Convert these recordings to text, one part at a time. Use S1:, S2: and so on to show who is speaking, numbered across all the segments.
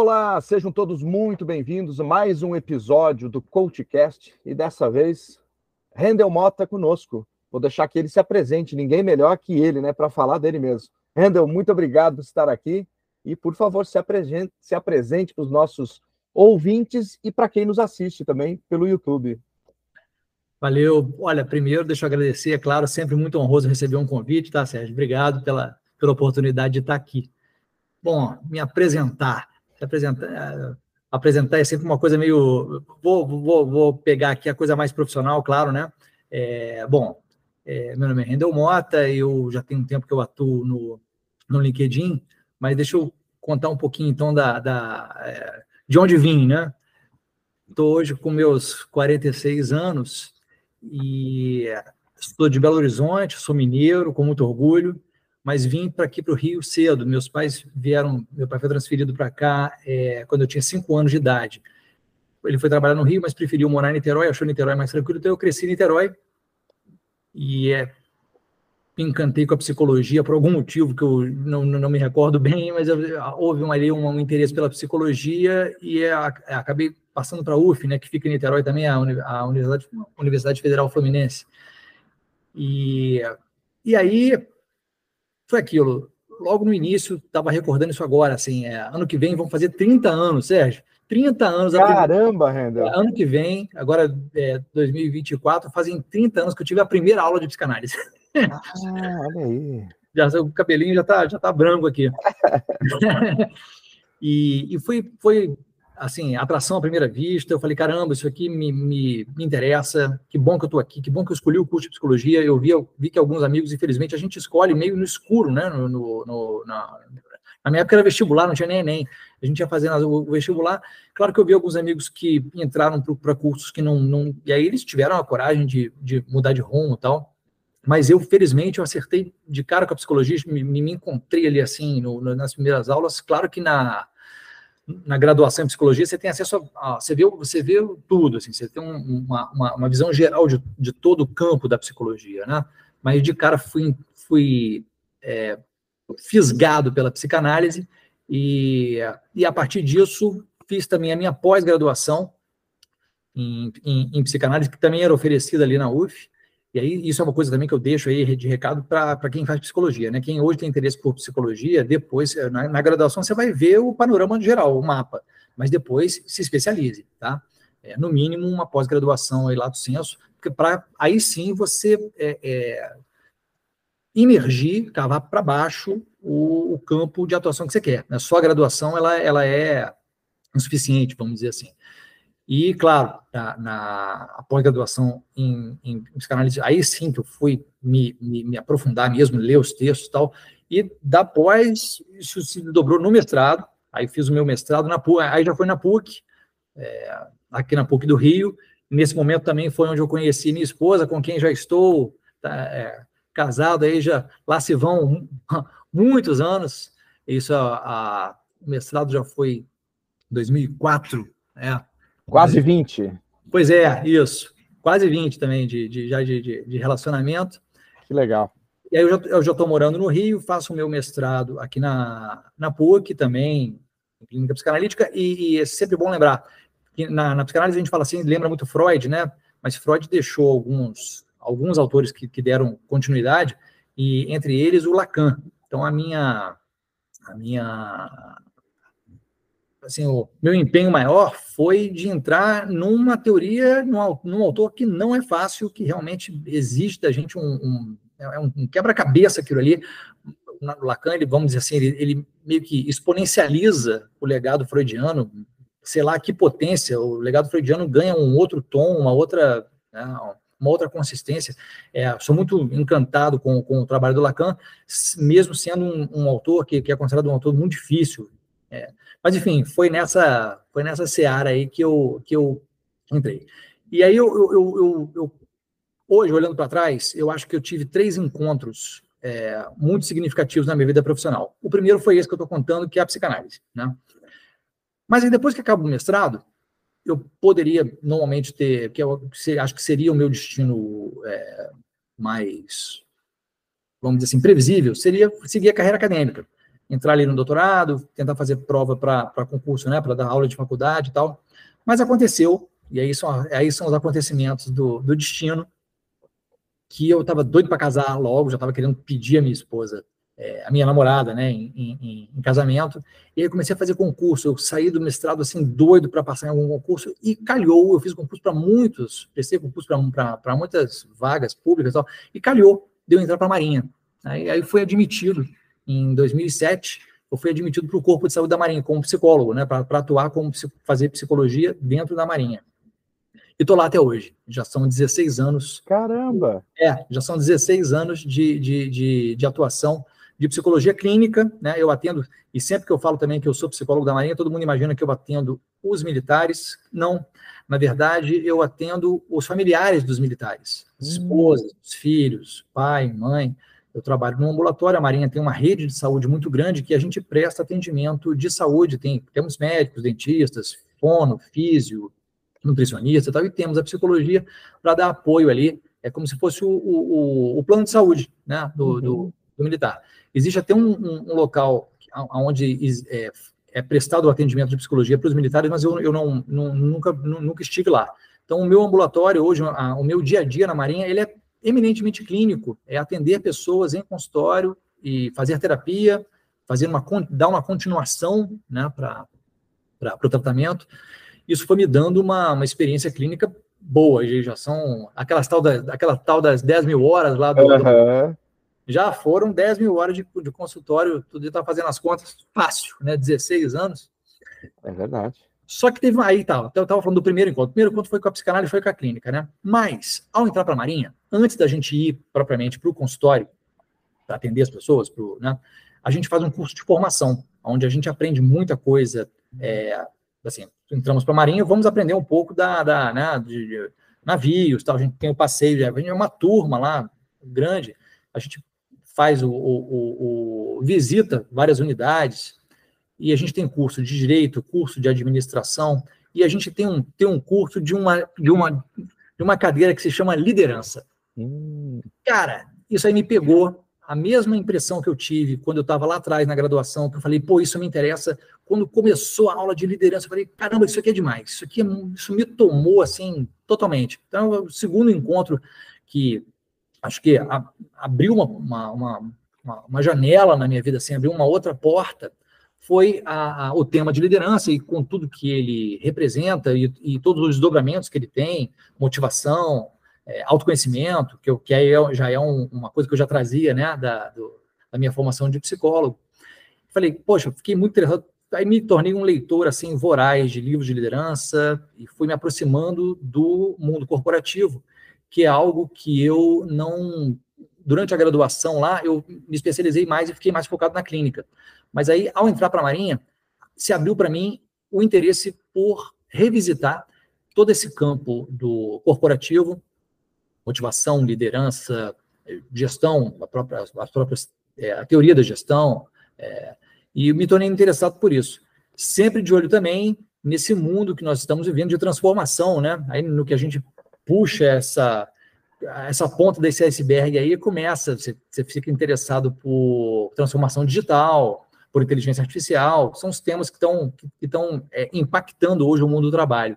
S1: Olá, sejam todos muito bem-vindos a mais um episódio do CoachCast e dessa vez Rendel Mota conosco. Vou deixar que ele se apresente, ninguém melhor que ele, né, para falar dele mesmo. Rendel, muito obrigado por estar aqui e, por favor, se apresente, se apresente para os nossos ouvintes e para quem nos assiste também pelo YouTube.
S2: Valeu. Olha, primeiro, deixa eu agradecer, é claro, sempre muito honroso receber um convite, tá, Sérgio? Obrigado pela, pela oportunidade de estar aqui. Bom, me apresentar. Se apresentar, apresentar é sempre uma coisa meio. Vou, vou, vou pegar aqui a coisa mais profissional, claro, né? É, bom, é, meu nome é Rendel Mota, eu já tenho um tempo que eu atuo no, no LinkedIn, mas deixa eu contar um pouquinho então da, da é, de onde vim, né? Estou hoje com meus 46 anos e estou de Belo Horizonte, sou mineiro, com muito orgulho, mas vim para aqui para o Rio cedo. Meus pais vieram, meu pai foi transferido para cá é, quando eu tinha cinco anos de idade. Ele foi trabalhar no Rio, mas preferiu morar em Niterói, achou Niterói mais tranquilo, então eu cresci em Niterói e é, me encantei com a psicologia por algum motivo que eu não, não me recordo bem, mas eu, houve um, ali um, um, interesse pela psicologia e é, acabei passando para a UF, né, que fica em Niterói também, a, a Universidade, Universidade Federal Fluminense. E, e aí foi aquilo. Logo no início, estava recordando isso agora, assim, é, ano que vem vão fazer 30 anos, Sérgio. 30 anos.
S1: Caramba, Rendel.
S2: É, ano que vem, agora é 2024, fazem 30 anos que eu tive a primeira aula de psicanálise.
S1: Ah, olha aí.
S2: Já, o cabelinho já está já tá branco aqui. e, e foi, foi assim, atração à primeira vista. Eu falei, caramba, isso aqui me, me, me interessa. Que bom que eu estou aqui, que bom que eu escolhi o curso de psicologia. Eu vi, eu vi que alguns amigos, infelizmente, a gente escolhe meio no escuro, né? No, no, no na, na, minha época era vestibular, não tinha nem Enem. A gente ia fazendo o vestibular. Claro que eu vi alguns amigos que entraram para cursos que não, não. E aí eles tiveram a coragem de, de mudar de rumo e tal. Mas eu, felizmente, eu acertei de cara com a psicologia, me, me encontrei ali assim no, nas primeiras aulas. Claro que na na graduação em psicologia, você tem acesso a, a você, vê, você vê tudo, assim, você tem um, uma, uma, uma, visão geral de, de todo o campo da psicologia, né? Mas de cara fui, fui é, fisgado pela psicanálise e, e a partir disso fiz também a minha pós-graduação em, em, em, psicanálise, que também era oferecida ali na UF, e aí, isso é uma coisa também que eu deixo aí de recado para quem faz psicologia, né? Quem hoje tem interesse por psicologia, depois, eh, na, na, graduação, você vai ver o panorama geral, o mapa, mas depois se especialize, tá? É, no mínimo, uma pós-graduação aí lá do censo, para aí sim você é, é, imergir, cavar para baixo o, o, campo de atuação que você quer. A sua graduação, ela, ela é insuficiente, vamos dizer assim. E, claro, na, na pós-graduação em, em, psicanálise, aí sim que eu fui me, me, me, aprofundar mesmo, ler os textos e tal. E da pós, isso se dobrou no mestrado. Aí fiz o meu mestrado na PUC, aí já foi na PUC, é, aqui na PUC do Rio. Nesse momento também foi onde eu conheci minha esposa, com quem já estou tá, é, casado, aí já lá se vão muitos anos. Isso, a, a o mestrado já foi 2004, é,
S1: Quase 20.
S2: Pois é, isso. Quase 20 também de, de já de, de, de, relacionamento.
S1: Que legal.
S2: E aí eu já estou morando no Rio, faço o meu mestrado aqui na, na PUC também, em clínica psicanalítica, e, e é sempre bom lembrar que na, na, psicanálise a gente fala assim, lembra muito Freud, né? Mas Freud deixou alguns, alguns autores que, que deram continuidade, e entre eles o Lacan. Então a minha, a minha assim, o meu empenho maior foi de entrar numa teoria, num, num autor que não é fácil, que realmente existe da gente um, um é um quebra-cabeça aquilo ali. O Lacan, ele, vamos dizer assim, ele, ele, meio que exponencializa o legado freudiano, sei lá que potência, o legado freudiano ganha um outro tom, uma outra, né, uma outra consistência. É, sou muito encantado com, com o trabalho do Lacan, mesmo sendo um, um autor que, que, é considerado um autor muito difícil. É, mas, enfim, foi nessa, foi nessa seara aí que eu, que eu entrei. E aí, eu, eu, eu, eu hoje, olhando para trás, eu acho que eu tive três encontros é, muito significativos na minha vida profissional. O primeiro foi esse que eu estou contando, que é a psicanálise. Né? Mas aí, depois que acaba o mestrado, eu poderia normalmente ter, que eu acho que seria o meu destino é, mais, vamos dizer assim, previsível, seria seguir a carreira acadêmica. Entrar ali no doutorado, tentar fazer prova para concurso, né, para dar aula de faculdade e tal. Mas aconteceu, e aí são, aí são os acontecimentos do, do destino, que eu estava doido para casar logo, já estava querendo pedir a minha esposa, é, a minha namorada, né, em, em, em, casamento, e aí comecei a fazer concurso, eu saí do mestrado assim, doido para passar em algum concurso, e calhou, eu fiz concurso para muitos, prestei concurso para muitas vagas públicas e tal, e calhou de eu entrar para a Marinha. Aí, aí fui admitido em 2007, eu fui admitido para o Corpo de Saúde da Marinha como psicólogo, né, para atuar como fazer psicologia dentro da Marinha. E estou lá até hoje. Já são 16 anos.
S1: Caramba!
S2: É, já são 16 anos de, de, de, de atuação de psicologia clínica, né? Eu atendo, e sempre que eu falo também que eu sou psicólogo da Marinha, todo mundo imagina que eu atendo os militares. Não. Na verdade, eu atendo os familiares dos militares, hum. esposas, filhos, pai, mãe. Eu trabalho no ambulatório, a Marinha tem uma rede de saúde muito grande que a gente presta atendimento de saúde. Tem, temos médicos, dentistas, fono, físio, nutricionista e tal, e temos a psicologia para dar apoio ali. É como se fosse o, o, o plano de saúde né, do, uhum. do, do, militar. Existe até um, um, um local onde é, é, prestado o atendimento de psicologia para os militares, mas eu, eu não, não, nunca, nunca estive lá. Então, o meu ambulatório hoje, a, o meu dia a dia na Marinha, ele é eminentemente clínico, é atender pessoas em consultório e fazer terapia, fazer uma, dar uma continuação né, para o tratamento. Isso foi me dando uma, uma experiência clínica boa, já são aquelas tal, da, aquela tal das 10 mil horas lá do, uhum. do já foram 10 mil horas de, de consultório, tudo está fazendo as contas fácil, né? 16 anos.
S1: É verdade.
S2: Só que teve aí, tá, eu estava falando do primeiro encontro. O primeiro encontro foi com a psicanálise, foi com a clínica, né? Mas, ao entrar para a Marinha, antes da gente ir propriamente para o consultório, para atender as pessoas, pro, né, a gente faz um curso de formação, onde a gente aprende muita coisa. É, assim, entramos para a Marinha, vamos aprender um pouco da, da né, de, de navios, tal. A gente tem o passeio, é uma turma lá grande. A gente faz o, o, o, o visita várias unidades, e a gente tem curso de direito, curso de administração, e a gente tem um, tem um curso de uma, de, uma, de uma cadeira que se chama liderança. Hum. Cara, isso aí me pegou a mesma impressão que eu tive quando eu estava lá atrás na graduação, que eu falei, pô, isso me interessa. Quando começou a aula de liderança, eu falei, caramba, isso aqui é demais, isso aqui é, isso me tomou assim totalmente. Então, o segundo encontro que acho que a, abriu uma, uma, uma, uma, janela na minha vida, assim, abriu uma outra porta, foi a, a, o tema de liderança e com tudo que ele representa e, e todos os desdobramentos que ele tem, motivação, é, autoconhecimento, que, eu, que é, já é um, uma coisa que eu já trazia, né, da, do, da minha formação de psicólogo. Falei, poxa, fiquei muito interessado, aí me tornei um leitor, assim, voraz de livros de liderança e fui me aproximando do mundo corporativo, que é algo que eu não durante a graduação lá, eu me especializei mais e fiquei mais focado na clínica. Mas aí, ao entrar para a Marinha, se abriu para mim o interesse por revisitar todo esse campo do corporativo, motivação, liderança, gestão, a própria, as próprias, é, a teoria da gestão, é, e me tornei interessado por isso. Sempre de olho também nesse mundo que nós estamos vivendo de transformação, né? Aí no que a gente puxa essa essa ponta desse iceberg aí começa, você, você fica interessado por transformação digital, por inteligência artificial, são os temas que estão que estão é, impactando hoje o mundo do trabalho.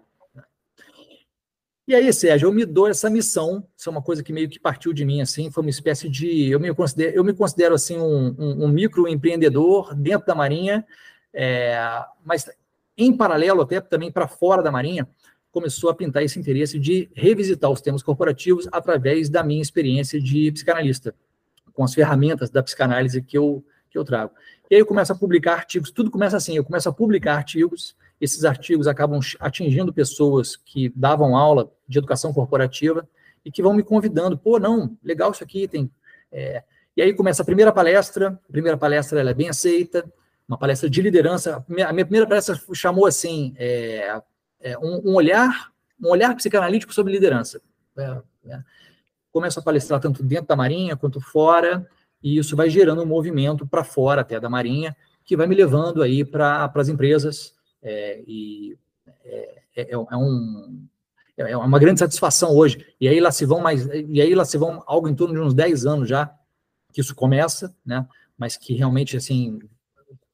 S2: E aí, Sérgio, eu me dou essa missão, isso é uma coisa que meio que partiu de mim, assim, foi uma espécie de, eu me considero, eu me considero assim, um, um, um microempreendedor dentro da Marinha, é, mas em paralelo até também para fora da Marinha, começou a pintar esse interesse de revisitar os temas corporativos através da minha experiência de psicanalista, com as ferramentas da psicanálise que eu, que eu trago. E aí eu começo a publicar artigos, tudo começa assim, eu começo a publicar artigos, esses artigos acabam atingindo pessoas que davam aula de educação corporativa e que vão me convidando, pô, não, legal isso aqui, tem... É... E aí começa a primeira palestra, a primeira palestra ela é bem aceita, uma palestra de liderança, a minha primeira palestra chamou assim, é, é, um, um, olhar, um olhar psicanalítico sobre liderança. É, é. Começo a palestrar tanto dentro da Marinha quanto fora, e isso vai gerando um movimento para fora até da Marinha, que vai me levando aí para as empresas, é, e é, é, é, um, é uma grande satisfação hoje. E aí lá se vão mais, e aí lá se vão algo em torno de uns 10 anos já que isso começa, né? Mas que realmente assim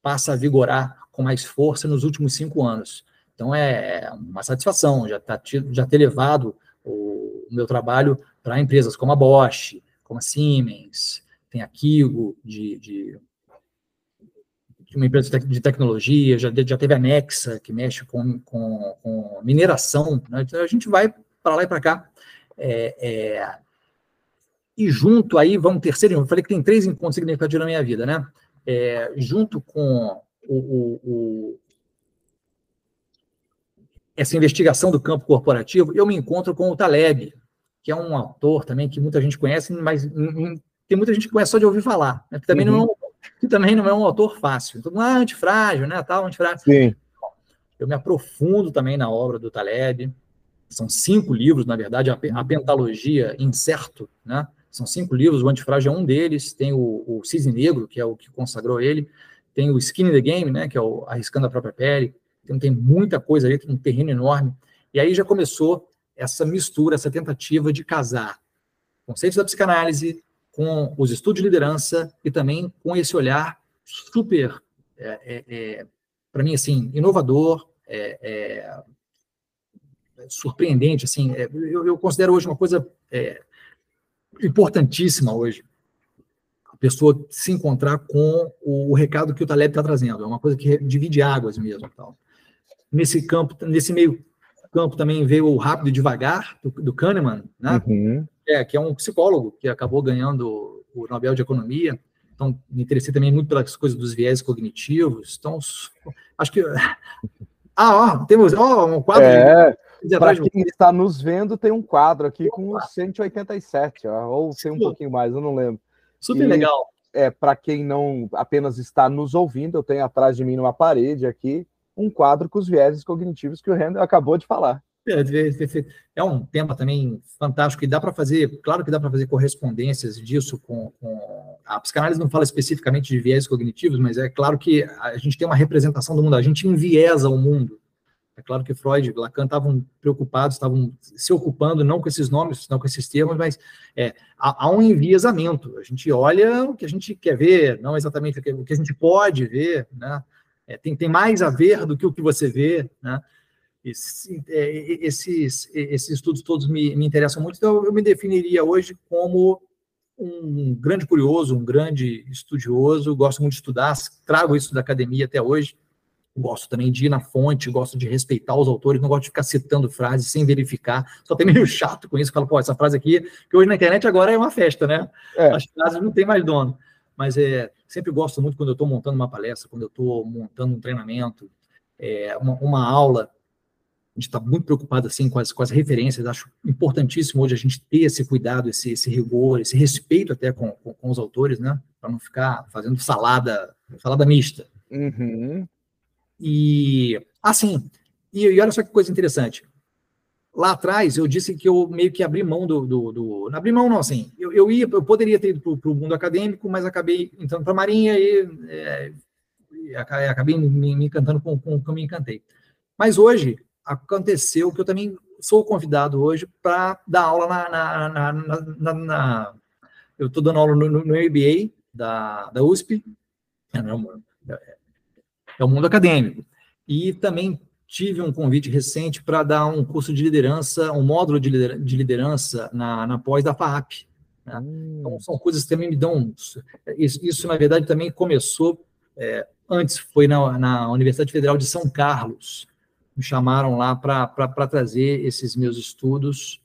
S2: passa a vigorar com mais força nos últimos cinco anos. Então é uma satisfação já, tá, já ter levado o, o meu trabalho para empresas como a Bosch, como a Siemens, tem de, de, de uma empresa de tecnologia, já, já teve a Nexa, que mexe com, com, com mineração. Né? Então, a gente vai para lá e para cá. É, é, e junto aí, vamos terceiro, eu falei que tem três encontros significativos na minha vida, né? É, junto com o, o, o, essa investigação do campo corporativo, eu me encontro com o Taleb, que é um autor também que muita gente conhece, mas tem muita gente que conhece só de ouvir falar, né? que, também uhum. não é um, que também não é um autor fácil. Então, ah, antifrágil, né? Tal, antifrágil. Sim. Eu me aprofundo também na obra do Taleb. São cinco livros, na verdade, a, a pentalogia Incerto, né? São cinco livros, o Antifrágil é um deles, tem o, o Cisne Negro, que é o que consagrou ele, tem o Skin in the Game, né, que é o Arriscando a Própria Pele, então tem muita coisa ali, tem um terreno enorme, e aí já começou essa mistura, essa tentativa de casar conceitos da psicanálise com os estudos de liderança e também com esse olhar super, é, é, é para mim, assim, inovador, é, é, surpreendente, assim, eu, eu, considero hoje uma coisa importantíssima hoje a pessoa se encontrar com o, o recado que o Taleb está trazendo. É uma coisa que divide águas mesmo. Tal. Nesse campo, nesse meio campo também veio o Rápido e Devagar, do, do Kahneman, né? Uhum. É, que é um psicólogo que acabou ganhando o Nobel de Economia. Então, me interessei também muito pelas coisas dos viés cognitivos. Então, acho que... Ah, ó, temos ó, um quadro... É.
S1: Para quem está nos vendo, tem um quadro aqui com 187, ó, ou tem um pouquinho mais, eu não lembro.
S2: Super e, legal.
S1: É, para quem não apenas está nos ouvindo, eu tenho atrás de mim numa parede aqui um quadro com os vieses cognitivos que o Randall acabou de falar.
S2: É, é um tema também fantástico e dá para fazer, claro que dá para fazer correspondências disso com, com, a psicanálise não fala especificamente de viés cognitivos, mas é claro que a gente tem uma representação do mundo, a gente enviesa o mundo é claro que Freud e Lacan estavam preocupados, estavam se ocupando não com esses nomes, não com esses termos, mas é, há, há, um enviesamento. A gente olha o que a gente quer ver, não exatamente o que a gente pode ver, né? É, tem, tem mais a ver do que o que você vê, né? Esse, é, esses, esses estudos todos me, me interessam muito, então eu me definiria hoje como um grande curioso, um grande estudioso, gosto muito de estudar, trago isso da academia até hoje, gosto também de ir na fonte, gosto de respeitar os autores, não gosto de ficar citando frases sem verificar. Só tem meio chato com isso, falo, pô, essa frase aqui, que hoje na internet agora é uma festa, né? É. As frases não tem mais dono. Mas é, sempre gosto muito quando eu estou montando uma palestra, quando eu estou montando um treinamento, é, uma, uma aula. A gente está muito preocupado assim com as, com as referências. Acho importantíssimo hoje a gente ter esse cuidado, esse, esse rigor, esse respeito até com, com, com os autores, né? Para não ficar fazendo salada, salada mista. Uhum. E, assim, e, e, olha só que coisa interessante. Lá atrás, eu disse que eu meio que abri mão do. do, do não abri mão, não, assim. Eu, eu, ia, eu poderia ter ido para o mundo acadêmico, mas acabei entrando para a Marinha e, é, acabei me, me encantando com, com o que eu me encantei. Mas hoje, aconteceu que eu também sou convidado hoje para dar aula na. na, na, na, na eu estou dando aula no, MBA da, da USP. É, é o mundo acadêmico. E também tive um convite recente para dar um curso de liderança, um módulo de liderança na, na pós da FAP. Né? Hum. Então, são coisas que também me dão. Isso, isso na verdade, também começou. É, antes foi na, na Universidade Federal de São Carlos. Me chamaram lá para trazer esses meus estudos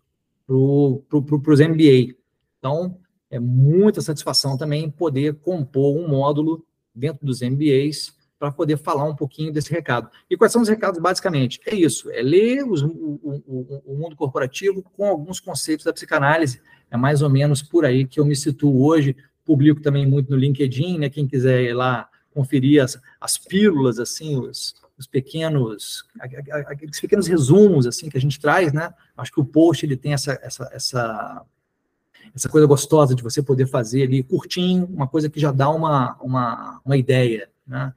S2: para os MBA. Então, é muita satisfação também poder compor um módulo dentro dos MBAs para poder falar um pouquinho desse recado. E quais são os recados, basicamente? É isso, é ler os, o, o, o, mundo corporativo com alguns conceitos da psicanálise. É mais ou menos por aí que eu me situo hoje. Publico também muito no LinkedIn, né? Quem quiser ir lá conferir as, as pílulas, assim, os, os pequenos, aqueles pequenos resumos, assim, que a gente traz, né? Acho que o post, ele tem essa, essa, essa essa coisa gostosa de você poder fazer ali curtinho, uma coisa que já dá uma, uma, uma ideia. Né?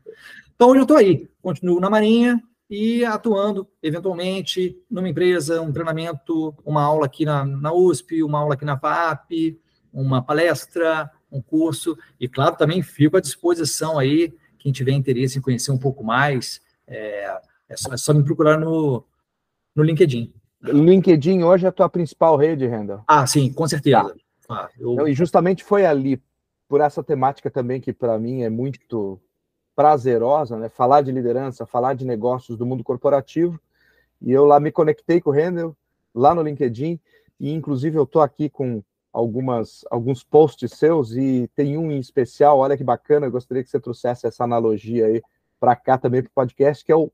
S2: Então, hoje eu estou aí, continuo na Marinha e atuando, eventualmente, numa empresa, um treinamento, uma aula aqui na, na USP, uma aula aqui na FAP, uma palestra, um curso, e claro, também fico à disposição aí, quem tiver interesse em conhecer um pouco mais, é, é, só, é só, me procurar no, no LinkedIn.
S1: LinkedIn hoje é a tua principal rede, Randall?
S2: Ah, sim, com certeza. Tá. Ah,
S1: eu... E justamente foi ali, por essa temática também que para mim é muito prazerosa, né? Falar de liderança, falar de negócios do mundo corporativo. E eu lá me conectei com o Randall, lá no LinkedIn, e inclusive eu estou aqui com algumas alguns posts seus e tem um em especial, olha que bacana, eu gostaria que você trouxesse essa analogia aí para cá também para o podcast, que é o,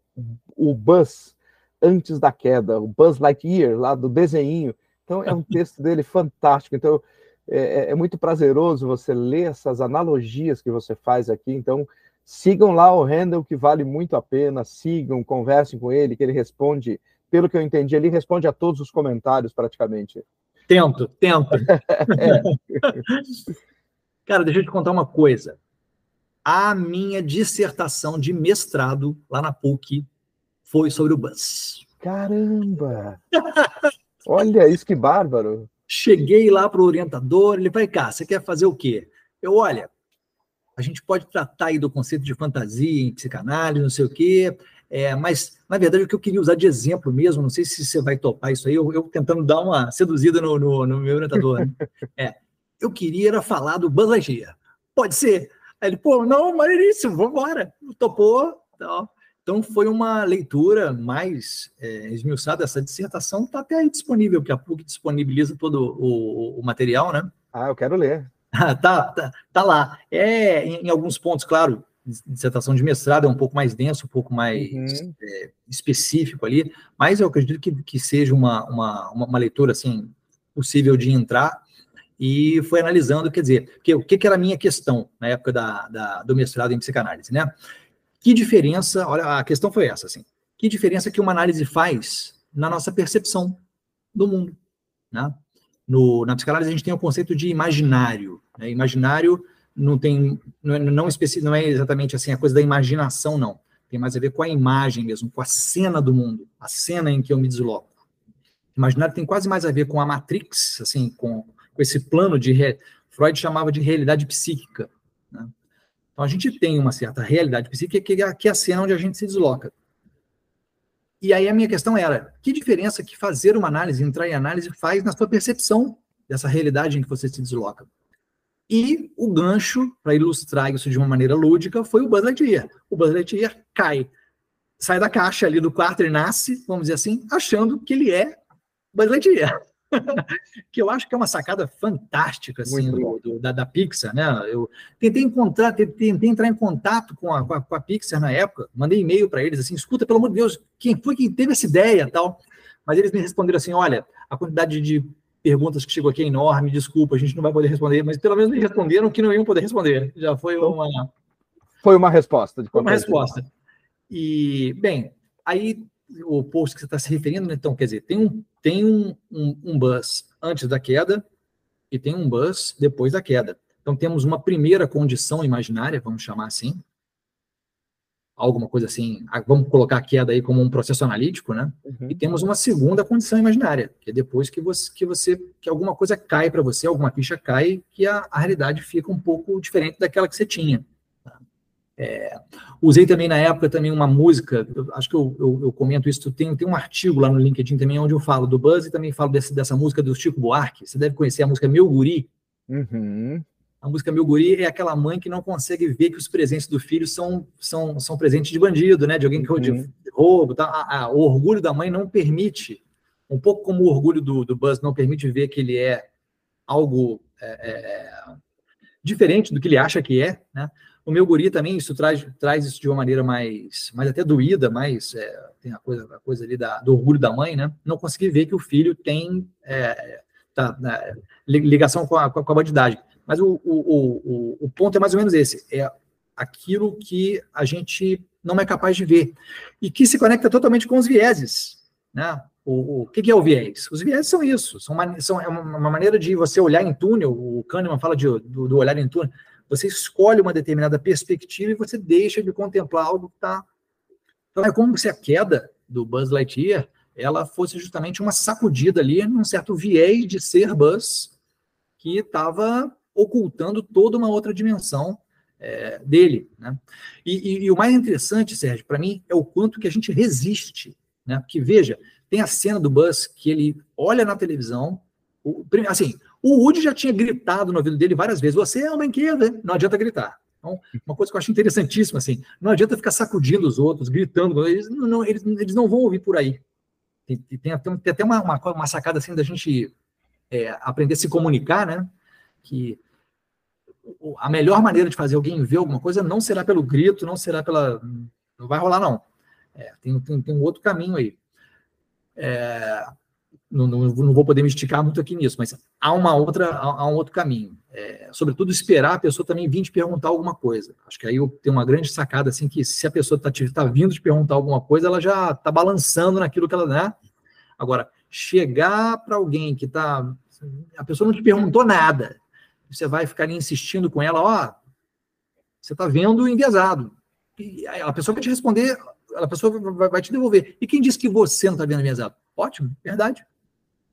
S1: o Buzz antes da queda, o Buzz Lightyear, lá do desenho. Então é um texto dele fantástico. Então é, é muito prazeroso você ler essas analogias que você faz aqui. Então sigam lá o Handel, que vale muito a pena. Sigam, conversem com ele, que ele responde. Pelo que eu entendi, ele responde a todos os comentários praticamente.
S2: Tento, tento. é. Cara, deixa eu te contar uma coisa. A minha dissertação de mestrado lá na PUC foi sobre o Buzz.
S1: Caramba! Olha isso que bárbaro!
S2: Cheguei lá para o orientador, ele vai cá, você quer fazer o quê? Eu, olha, a gente pode tratar aí do conceito de fantasia em psicanálise, não sei o quê, é, mas na verdade o que eu queria usar de exemplo mesmo, não sei se você vai topar isso aí, eu, eu tentando dar uma seduzida no, no, no meu orientador, né? é, eu queria era falar do Buzz. Pode ser? Aí ele, pô, não, maneiríssimo, vamos embora. Topou. Então, foi uma leitura mais é, esmiuçada. Essa dissertação está até aí disponível, porque a PUC disponibiliza todo o, o material, né?
S1: Ah, eu quero ler.
S2: tá, tá, tá lá. É, em, em, alguns pontos, claro, dissertação de mestrado é um pouco mais denso, um pouco mais uhum. é, específico ali, mas eu acredito que, que seja uma, uma, uma, leitura, assim, possível de entrar e foi analisando, quer dizer, que, o que, que era a minha questão na época da, da, do mestrado em psicanálise, né? Que diferença, olha, a questão foi essa, assim, que diferença que uma análise faz na nossa percepção do mundo, né? No, na psicanálise a gente tem o conceito de imaginário, né? Imaginário não tem, não é, não, não é exatamente assim a coisa da imaginação, não. Tem mais a ver com a imagem mesmo, com a cena do mundo, a cena em que eu me desloco. Imaginário tem quase mais a ver com a Matrix, assim, com, com esse plano de... Re... Freud chamava de realidade psíquica? Então a gente tem uma certa realidade psíquica que é, que é a cena onde a gente se desloca. E aí a minha questão era: que diferença que fazer uma análise, entrar em análise, faz na sua percepção dessa realidade em que você se desloca? E o gancho, para ilustrar isso de uma maneira lúdica, foi o Buzz Lightyear. O Buzz Lightyear cai, sai da caixa ali do quarto e nasce, vamos dizer assim, achando que ele é Buzz Lightyear. que eu acho que é uma sacada fantástica assim, do, do, da, da, Pixar, né? Eu tentei encontrar, tentei, entrar em contato com a, com a, com a Pixar na época, mandei e-mail para eles assim, escuta, pelo amor de Deus, quem foi quem teve essa ideia tal? Mas eles me responderam assim, olha, a quantidade de perguntas que chegou aqui é enorme, desculpa, a gente não vai poder responder, mas pelo menos me responderam que não iam poder responder. Já foi então, uma
S1: foi uma resposta.
S2: De foi uma resposta. E bem, aí o post que você está se referindo, né? então, quer dizer, tem um, tem um, um, um bus antes da queda e tem um bus depois da queda. Então, temos uma primeira condição imaginária, vamos chamar assim, alguma coisa assim, vamos colocar a queda aí como um processo analítico, né? Uhum. E temos uma segunda condição imaginária, que é depois que você, que você, que alguma coisa cai para você, alguma ficha cai, que a, a realidade fica um pouco diferente daquela que você tinha. É, usei também na época também uma música, eu, acho que eu, eu, eu, comento isso, tem, tem um artigo lá no LinkedIn também onde eu falo do Buzz e também falo desse, dessa música do Chico Buarque. Você deve conhecer a música Meu Guri.
S1: Uhum.
S2: A música Meu Guri é aquela mãe que não consegue ver que os presentes do filho são, são, são presentes de bandido, né? De alguém que uhum. roubo. Tá? A, a, o orgulho da mãe não permite, um pouco como o orgulho do, do Buzz não permite ver que ele é algo é, é, diferente do que ele acha que é, né? O meu guri também, isso traz, traz isso de uma maneira mais, mais até doída, mais é, tem a coisa, a coisa ali da, do orgulho da mãe, né? Não conseguir ver que o filho tem é, tá, né, ligação com a, com a bandidagem. Mas o, o, o, o ponto é mais ou menos esse: é aquilo que a gente não é capaz de ver e que se conecta totalmente com os vieses, né? O, o que, que, é o viés? Os viéses são isso, são, uma, são é uma maneira de você olhar em túnel. O Kahneman fala de, do, do olhar em túnel você escolhe uma determinada perspectiva e você deixa de contemplar algo que está. Então, é como se a queda do Buzz Lightyear ela fosse justamente uma sacudida ali num certo viés de ser Buzz que estava ocultando toda uma outra dimensão é, dele. Né? E, e, e, o mais interessante, Sérgio, para mim, é o quanto que a gente resiste. Né? Porque, veja, tem a cena do Buzz que ele olha na televisão, o, assim, o Woody já tinha gritado no ouvido dele várias vezes, você é um brinquedo, não adianta gritar. Então, uma coisa que eu acho interessantíssima, assim, não adianta ficar sacudindo os outros, gritando, eles não, eles, eles não vão ouvir por aí. Tem, tem, tem, tem até uma, uma, uma, sacada assim da gente é, aprender a se comunicar, né? Que a melhor maneira de fazer alguém ver alguma coisa não será pelo grito, não será pela. Não vai rolar, não. É, tem, tem, tem um outro caminho aí. É, não, não, não, vou poder me esticar muito aqui nisso, mas há uma outra, há, há um outro caminho. É, sobretudo esperar a pessoa também vir te perguntar alguma coisa. Acho que aí eu tenho uma grande sacada assim que se a pessoa está tá vindo te perguntar alguma coisa, ela já está balançando naquilo que ela, né? Agora, chegar para alguém que está, a pessoa não te perguntou nada, você vai ficar insistindo com ela, ó, oh, você está vendo enviesado. E a pessoa vai te responder, a pessoa vai te devolver. E quem disse que você não está vendo enviesado? Ótimo, verdade.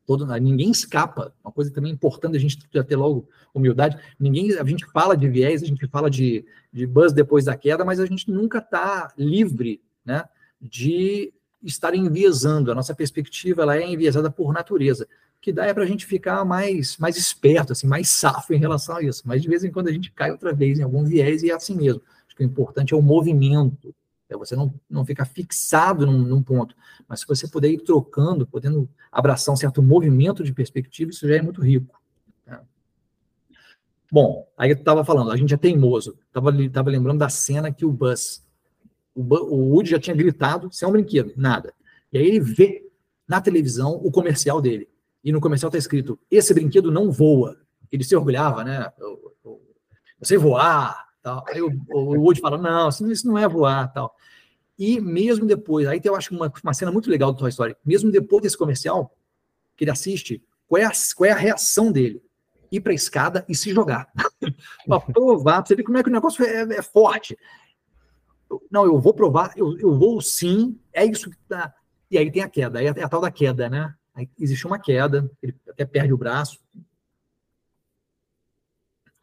S2: Todo, ninguém escapa. Uma coisa também importante a gente ter logo humildade. Ninguém, a gente fala de viés, a gente fala de, de buzz depois da queda, mas a gente nunca está livre, né, de estar enviesando. A nossa perspectiva ela é enviesada por natureza que dá é para a gente ficar mais, mais esperto, assim, mais safo em relação a isso. Mas de vez em quando a gente cai outra vez em algum viés e é assim mesmo. Acho que o importante é o movimento, você não, não ficar fixado num, num ponto. Mas se você puder ir trocando, podendo abraçar um certo movimento de perspectiva, isso já é muito rico. Né? Bom, aí eu estava falando, a gente é teimoso. Estava tava lembrando da cena que o Buzz, o, o Woody já tinha gritado, sem é um brinquedo, nada. E aí ele vê na televisão o comercial dele e no comercial está escrito: esse brinquedo não voa. Ele se orgulhava, né? Eu, eu sei voar, tal. Aí o, o fala: não, isso não é voar, tal. E mesmo depois, aí tem, eu acho uma, uma cena muito legal do Toy Story. Mesmo depois desse comercial que ele assiste, qual é a, qual é a reação dele? Ir para a escada e se jogar. para provar, para você ver como é que o negócio é, é forte. Não, eu vou provar, eu, eu vou sim, é isso que tá. E aí tem a queda, aí é a tal da queda, né? Aí existe uma queda, ele até perde o braço,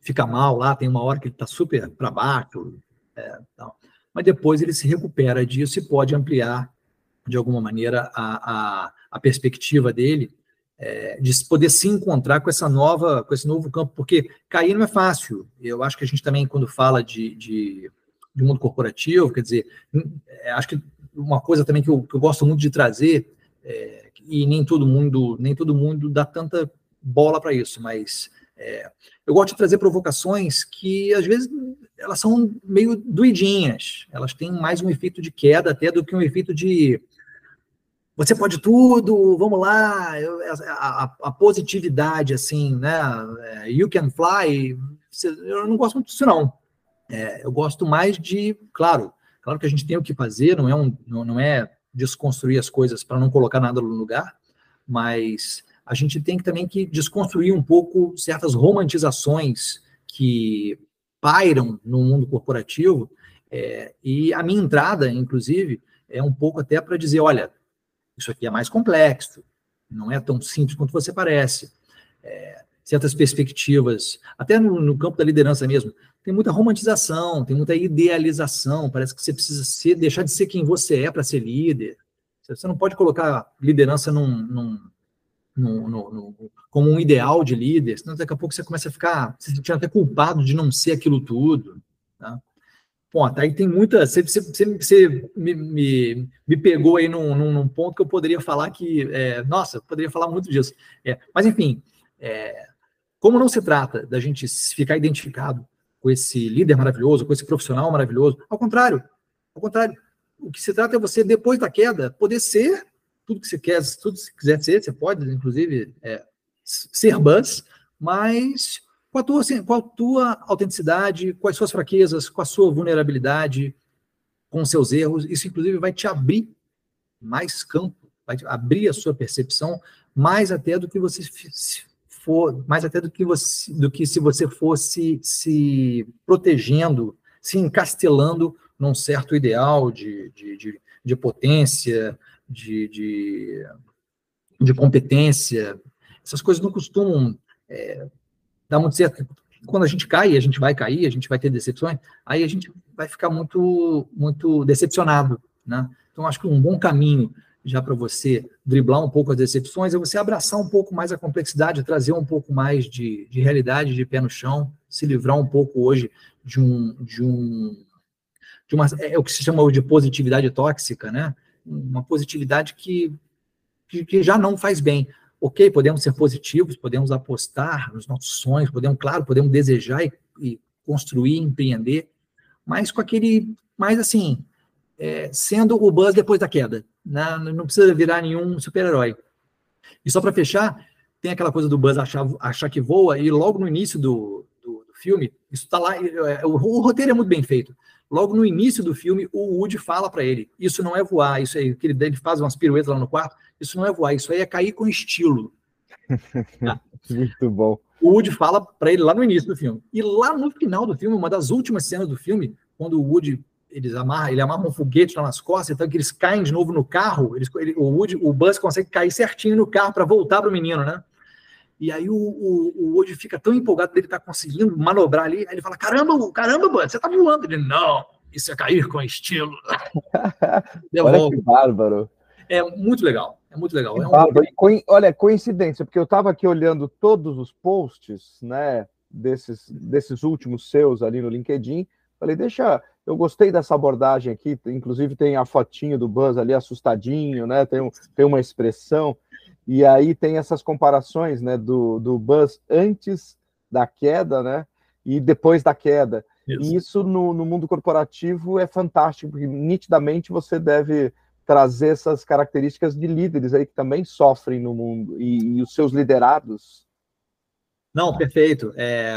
S2: fica mal lá, tem uma hora que ele está super para baixo, é, mas depois ele se recupera disso e pode ampliar, de alguma maneira, a, a, a perspectiva dele é, de poder se encontrar com essa nova, com esse novo campo, porque cair não é fácil. Eu acho que a gente também, quando fala de, de, de mundo corporativo, quer dizer, é, acho que uma coisa também que eu, que eu gosto muito de trazer é, e nem todo mundo nem todo mundo dá tanta bola para isso, mas é, eu gosto de trazer provocações que às vezes elas são meio doidinhas, elas têm mais um efeito de queda até do que um efeito de você pode tudo, vamos lá, a, a, a, positividade assim, né? É, you can fly, eu não gosto muito disso não. É, eu gosto mais de, claro, claro que a gente tem o que fazer, não é um, não, não é desconstruir as coisas para não colocar nada no lugar, mas a gente tem também que desconstruir um pouco certas romantizações que pairam no mundo corporativo. É, e a minha entrada, inclusive, é um pouco até para dizer: olha, isso aqui é mais complexo, não é tão simples quanto você parece. É, certas perspectivas, até no, no, campo da liderança mesmo, tem muita romantização, tem muita idealização, parece que você precisa ser, deixar de ser quem você é para ser líder. Você não pode colocar liderança num, num, num, num, como um ideal de líder, senão daqui a pouco você começa a ficar se sentindo até culpado de não ser aquilo tudo. Tá? Bom, tá aí tem muita. Você, você, você me, me, me, pegou aí num, num, ponto que eu poderia falar que. É, nossa, poderia falar muito disso. É, mas, enfim, é, como não se trata da gente ficar identificado com esse líder maravilhoso, com esse profissional maravilhoso. Ao contrário, ao contrário, o que se trata é você, depois da queda, poder ser tudo que você quer, tudo que você quiser ser, você pode, inclusive, é, ser buzz, mas com a, tua, assim, a tua autenticidade, com as suas fraquezas, com a sua vulnerabilidade, com os seus erros, isso, inclusive, vai te abrir mais campo, vai abrir a sua percepção mais até do que você for, mais até do que, você, do que se você fosse se protegendo, se encastelando num certo ideal de, de, de, de potência, de, de, de, competência. Essas coisas não costumam é, dar muito certo. quando a gente cai, a gente vai cair, a gente vai ter decepções, aí a gente vai ficar muito, muito decepcionado, né? Então, acho que um bom caminho já para você driblar um pouco as decepções é você abraçar um pouco mais a complexidade, trazer um pouco mais de, de realidade de pé no chão, se livrar um pouco hoje de um, de um de uma, é o que se chama de positividade tóxica, né? Uma positividade que, que, que já não faz bem ok, podemos ser positivos, podemos apostar nos nossos sonhos, podemos, claro, podemos desejar e, e construir, empreender, mas com aquele, mais assim, é, sendo o Buzz depois da queda, né? não precisa virar nenhum super-herói. E só para fechar, tem aquela coisa do Buzz achar, achar que voa, e logo no início do, filme, isso está lá, é, o, o, roteiro é muito bem feito. Logo no início do filme, o Woody fala para ele: Isso não é voar, isso aí, que ele, ele faz umas piruetas lá no quarto, isso não é voar, isso aí é cair com estilo.
S1: tá? Muito bom.
S2: O Woody fala para ele lá no início do filme. E lá no final do filme, uma das últimas cenas do filme, quando o Woody eles amarram, ele amarra um foguete lá nas costas, então que eles caem de novo no carro, eles, ele, o Woody, o Buzz consegue cair certinho no carro para voltar para o menino, né? E aí o, o, o Woody fica tão empolgado dele estar tá conseguindo manobrar ali, aí ele fala: caramba, caramba, Buzz, você tá voando. Ele, não, isso é cair com estilo.
S1: Olha que bárbaro.
S2: É muito legal. É muito legal. É
S1: um... Olha, coincidência, porque eu estava aqui olhando todos os posts, né, desses, desses últimos seus ali no LinkedIn. Falei, deixa. Eu gostei dessa abordagem aqui. Inclusive tem a fotinho do Buzz ali assustadinho, né? Tem, um, tem uma expressão. E aí tem essas comparações, né, do, do Buzz antes da queda, né? E depois da queda. Isso. E isso no, no mundo corporativo é fantástico, porque nitidamente você deve trazer essas características de líderes aí que também sofrem no mundo e, e os seus liderados.
S2: Não, perfeito. É,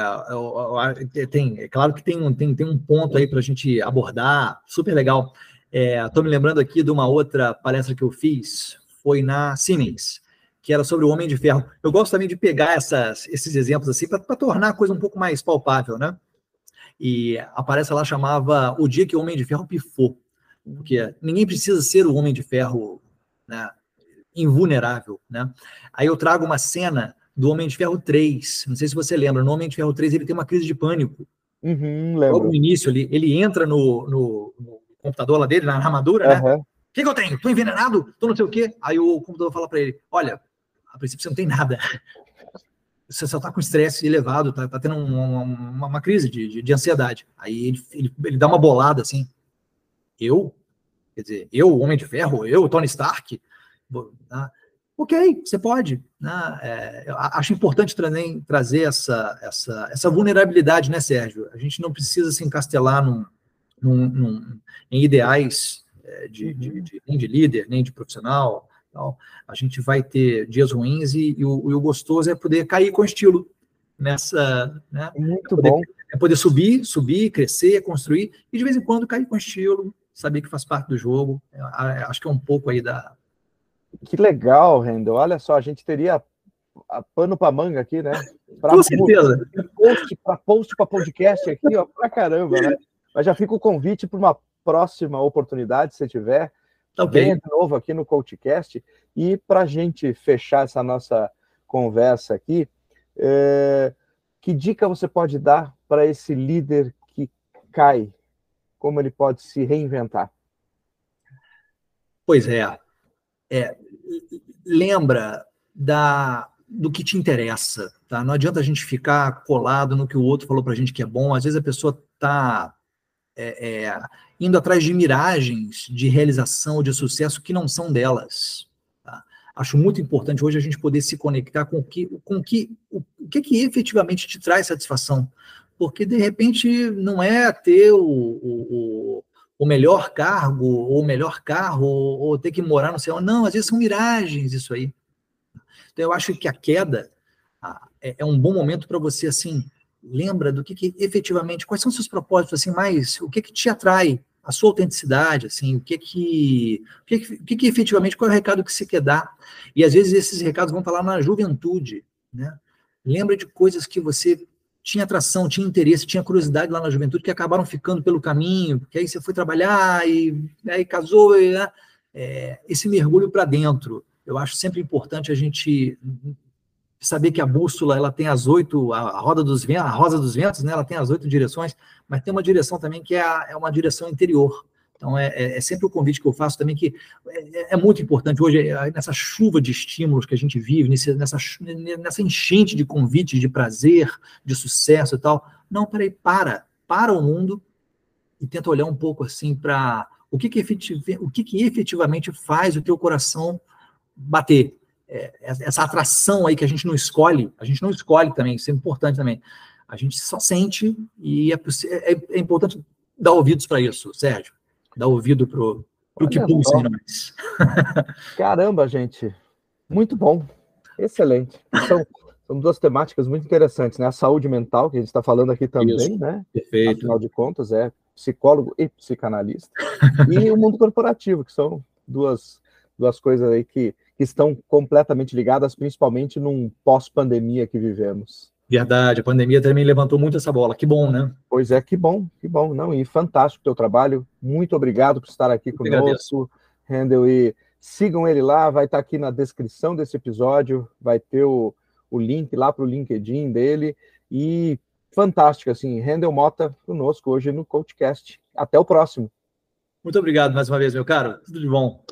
S2: tem, é claro que tem um, tem, tem um ponto aí para a gente abordar, super legal. Estou é, me lembrando aqui de uma outra palestra que eu fiz, foi na Siemens, que era sobre o Homem de Ferro. Eu gosto também de pegar essas, esses exemplos assim para tornar a coisa um pouco mais palpável, né? E a palestra lá chamava O Dia que o Homem de Ferro Pifou porque ninguém precisa ser o Homem de Ferro né, invulnerável. Né? Aí eu trago uma cena do Homem de Ferro 3, não sei se você lembra, no Homem de Ferro 3 ele tem uma crise de pânico.
S1: Uhum,
S2: Logo no início, ele, ele entra no, no, no computador lá dele, na armadura, né? O que, que eu tenho? Tô envenenado? Tô não sei o quê? Aí o computador fala para ele, olha, a princípio você não tem nada. Você só tá com estresse elevado, tá, tá tendo uma, uma, uma crise de, de, de, ansiedade. Aí ele, ele, ele dá uma bolada assim. Eu? Quer dizer, eu, o Homem de Ferro, eu, Tony Stark? Né? Ok, você pode. Né? É, acho importante também trazer essa, essa, essa vulnerabilidade, né, Sérgio? A gente não precisa se encastelar num, num, num, em ideais é, de, de, de, nem de líder, nem de profissional. Tal. A gente vai ter dias ruins e, e, o, e o, gostoso é poder cair com estilo nessa. Né?
S1: Muito é poder, bom.
S2: É poder subir, subir, crescer, construir e de vez em quando cair com estilo, saber que faz parte do jogo. É, acho que é um pouco aí da.
S1: Que legal, Rendel. Olha só, a gente teria pano para manga aqui, né?
S2: Pra Com certeza.
S1: Post para post para podcast aqui, ó, pra caramba, né? Mas já fica o convite para uma próxima oportunidade, se tiver.
S2: Okay.
S1: Venha de novo aqui no CoachCast. E para a gente fechar essa nossa conversa aqui, é... que dica você pode dar para esse líder que cai como ele pode se reinventar?
S2: Pois é. é lembra da, do que te interessa, tá? Não adianta a gente ficar colado no que o outro falou para a gente que é bom. Às vezes a pessoa está é, é, indo atrás de miragens de realização, de sucesso que não são delas. Tá? Acho muito importante hoje a gente poder se conectar com o que, com que, o, o que, que efetivamente te traz satisfação porque de repente não é ter o, o, o melhor cargo, ou o melhor carro, ou, ou, ter que morar no céu. Não, às vezes são miragens isso aí. Então eu acho que a queda é, é um bom momento para você, assim, lembra do que, que, efetivamente, quais são seus propósitos, assim, mais, o que que te atrai, a sua autenticidade, assim, o que que, o que, que, o que, que efetivamente, qual é o recado que você quer dar. E às vezes esses recados vão lá na juventude, né? Lembra de coisas que você tinha atração, tinha interesse, tinha curiosidade lá na juventude, que acabaram ficando pelo caminho, porque aí você foi trabalhar e aí casou, e, né? é, esse mergulho para dentro. Eu acho sempre importante a gente saber que a bússola ela tem as oito, a roda dos ventos, a rosa dos ventos, né? Ela tem as oito direções, mas tem uma direção também que é, a, é uma direção interior. Então, é, é, é, sempre o convite que eu faço também, que é, é muito importante hoje, é, nessa chuva de estímulos que a gente vive, nesse, nessa, nessa enchente de convites, de prazer, de sucesso e tal. Não, peraí, para, para o mundo e tenta olhar um pouco assim para o que, que, efetiv, o que, que efetivamente faz o teu coração bater. É, essa atração aí que a gente não escolhe, a gente não escolhe também, isso é importante também. A gente só sente e é, é, é importante dar ouvidos para isso, Sérgio. Dar ouvido para o que pulsa em nós.
S1: Caramba, gente. Muito bom. Excelente. São, são duas temáticas muito interessantes, né? A saúde mental, que a gente está falando aqui também, isso. né?
S2: Perfeito.
S1: Afinal de contas, é psicólogo e psicanalista. e o mundo corporativo, que são duas, duas coisas aí que que estão completamente ligadas, principalmente num pós-pandemia que vivemos.
S2: Verdade, a pandemia também levantou muito essa bola. Que bom, né?
S1: Pois é, que bom, que bom. Não, e fantástico o teu trabalho. Muito obrigado por estar aqui Eu conosco, Handel. E sigam ele lá, vai estar aqui na descrição desse episódio, vai ter o, o link lá para o LinkedIn dele. E fantástico, assim, Handel Mota conosco hoje no CoachCast. Até o próximo.
S2: Muito obrigado mais uma vez, meu caro. Tudo de bom.